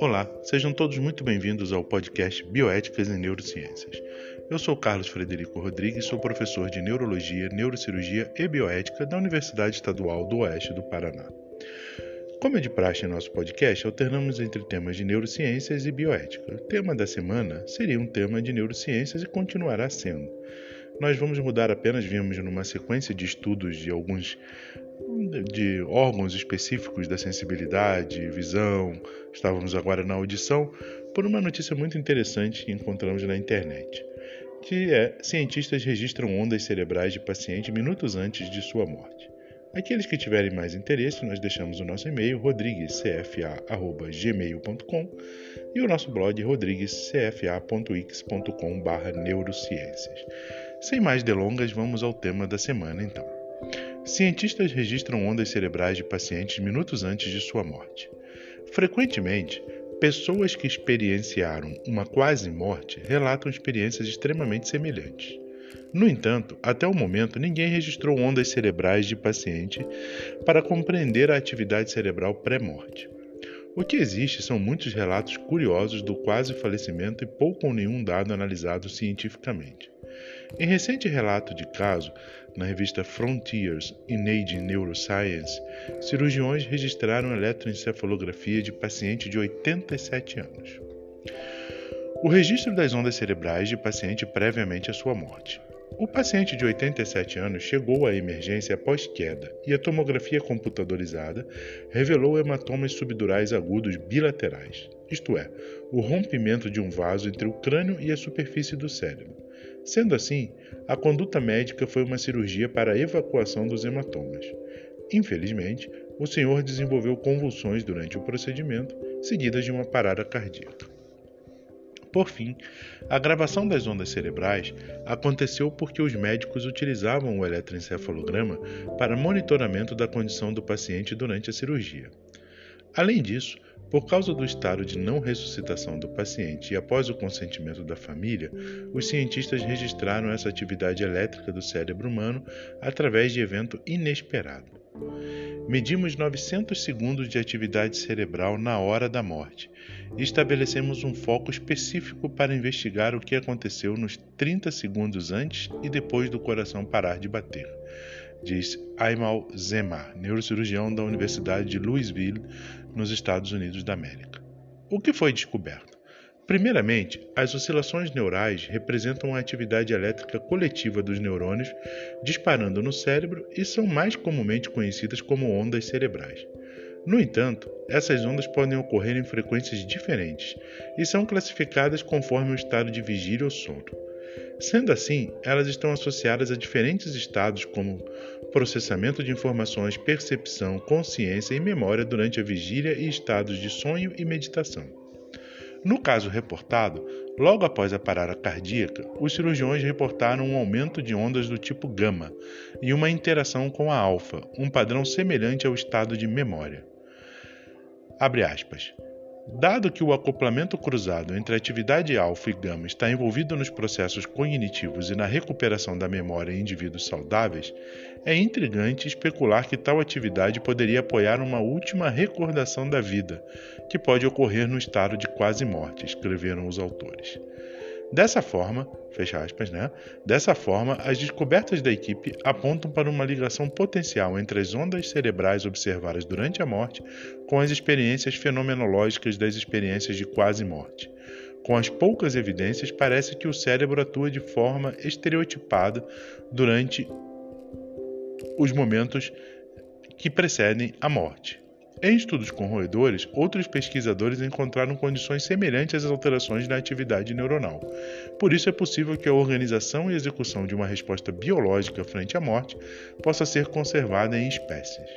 Olá, sejam todos muito bem-vindos ao podcast Bioéticas em Neurociências. Eu sou Carlos Frederico Rodrigues, sou professor de Neurologia, Neurocirurgia e Bioética da Universidade Estadual do Oeste do Paraná. Como é de praxe em nosso podcast, alternamos entre temas de neurociências e bioética. O tema da semana seria um tema de neurociências e continuará sendo. Nós vamos mudar apenas, vimos numa sequência de estudos de alguns de órgãos específicos da sensibilidade, visão, estávamos agora na audição, por uma notícia muito interessante que encontramos na internet, que é cientistas registram ondas cerebrais de paciente minutos antes de sua morte. Aqueles que tiverem mais interesse, nós deixamos o nosso e-mail rodriguescfa@gmail.com e o nosso blog rodriguescfa.x.com/neurociências. Sem mais delongas, vamos ao tema da semana então. Cientistas registram ondas cerebrais de pacientes minutos antes de sua morte. Frequentemente, pessoas que experienciaram uma quase morte relatam experiências extremamente semelhantes. No entanto, até o momento, ninguém registrou ondas cerebrais de paciente para compreender a atividade cerebral pré-morte. O que existe são muitos relatos curiosos do quase falecimento e pouco ou nenhum dado analisado cientificamente. Em recente relato de caso, na revista Frontiers in Aging Neuroscience, cirurgiões registraram eletroencefalografia de paciente de 87 anos. O registro das ondas cerebrais de paciente previamente à sua morte. O paciente de 87 anos chegou à emergência após queda e a tomografia computadorizada revelou hematomas subdurais agudos bilaterais, isto é, o rompimento de um vaso entre o crânio e a superfície do cérebro. Sendo assim, a conduta médica foi uma cirurgia para a evacuação dos hematomas. Infelizmente, o senhor desenvolveu convulsões durante o procedimento, seguidas de uma parada cardíaca. Por fim, a gravação das ondas cerebrais aconteceu porque os médicos utilizavam o eletroencefalograma para monitoramento da condição do paciente durante a cirurgia. Além disso, por causa do estado de não ressuscitação do paciente e após o consentimento da família, os cientistas registraram essa atividade elétrica do cérebro humano através de evento inesperado. Medimos 900 segundos de atividade cerebral na hora da morte e estabelecemos um foco específico para investigar o que aconteceu nos 30 segundos antes e depois do coração parar de bater diz Aymal Zemar, neurocirurgião da Universidade de Louisville, nos Estados Unidos da América. O que foi descoberto? Primeiramente, as oscilações neurais representam a atividade elétrica coletiva dos neurônios disparando no cérebro e são mais comumente conhecidas como ondas cerebrais. No entanto, essas ondas podem ocorrer em frequências diferentes e são classificadas conforme o estado de vigília ou sono. Sendo assim, elas estão associadas a diferentes estados como processamento de informações, percepção, consciência e memória durante a vigília e estados de sonho e meditação. No caso reportado, logo após a parada cardíaca, os cirurgiões reportaram um aumento de ondas do tipo gama e uma interação com a alfa, um padrão semelhante ao estado de memória. Abre aspas. Dado que o acoplamento cruzado entre a atividade alfa e gama está envolvido nos processos cognitivos e na recuperação da memória em indivíduos saudáveis, é intrigante especular que tal atividade poderia apoiar uma última recordação da vida, que pode ocorrer no estado de quase morte, escreveram os autores. Dessa forma, fecha aspas, né? Dessa forma, as descobertas da equipe apontam para uma ligação potencial entre as ondas cerebrais observadas durante a morte com as experiências fenomenológicas das experiências de quase morte. Com as poucas evidências, parece que o cérebro atua de forma estereotipada durante os momentos que precedem a morte. Em estudos com roedores, outros pesquisadores encontraram condições semelhantes às alterações na atividade neuronal. Por isso, é possível que a organização e execução de uma resposta biológica frente à morte possa ser conservada em espécies.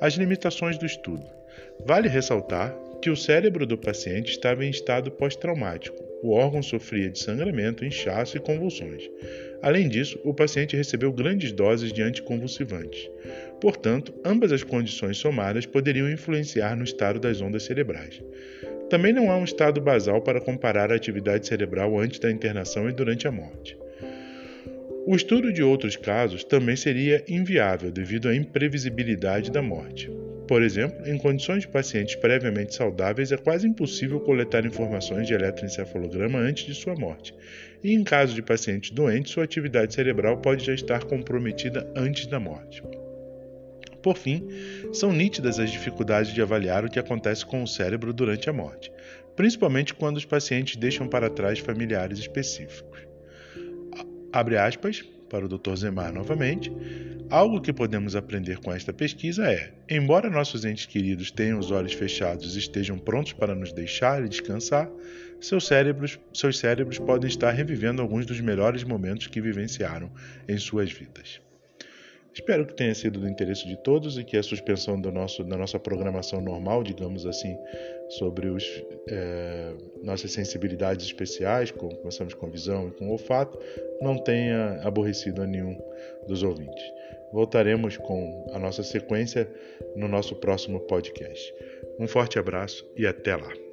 As limitações do estudo. Vale ressaltar que o cérebro do paciente estava em estado pós-traumático. O órgão sofria de sangramento, inchaço e convulsões. Além disso, o paciente recebeu grandes doses de anticonvulsivantes. Portanto, ambas as condições somadas poderiam influenciar no estado das ondas cerebrais. Também não há um estado basal para comparar a atividade cerebral antes da internação e durante a morte. O estudo de outros casos também seria inviável devido à imprevisibilidade da morte. Por exemplo, em condições de pacientes previamente saudáveis, é quase impossível coletar informações de eletroencefalograma antes de sua morte. E em caso de pacientes doentes, sua atividade cerebral pode já estar comprometida antes da morte. Por fim, são nítidas as dificuldades de avaliar o que acontece com o cérebro durante a morte, principalmente quando os pacientes deixam para trás familiares específicos. Abre aspas para o Dr. Zemar novamente. Algo que podemos aprender com esta pesquisa é: embora nossos entes queridos tenham os olhos fechados e estejam prontos para nos deixar e descansar, seus cérebros, seus cérebros podem estar revivendo alguns dos melhores momentos que vivenciaram em suas vidas. Espero que tenha sido do interesse de todos e que a suspensão do nosso, da nossa programação normal, digamos assim, sobre os, é, nossas sensibilidades especiais, como começamos com visão e com olfato, não tenha aborrecido a nenhum dos ouvintes. Voltaremos com a nossa sequência no nosso próximo podcast. Um forte abraço e até lá!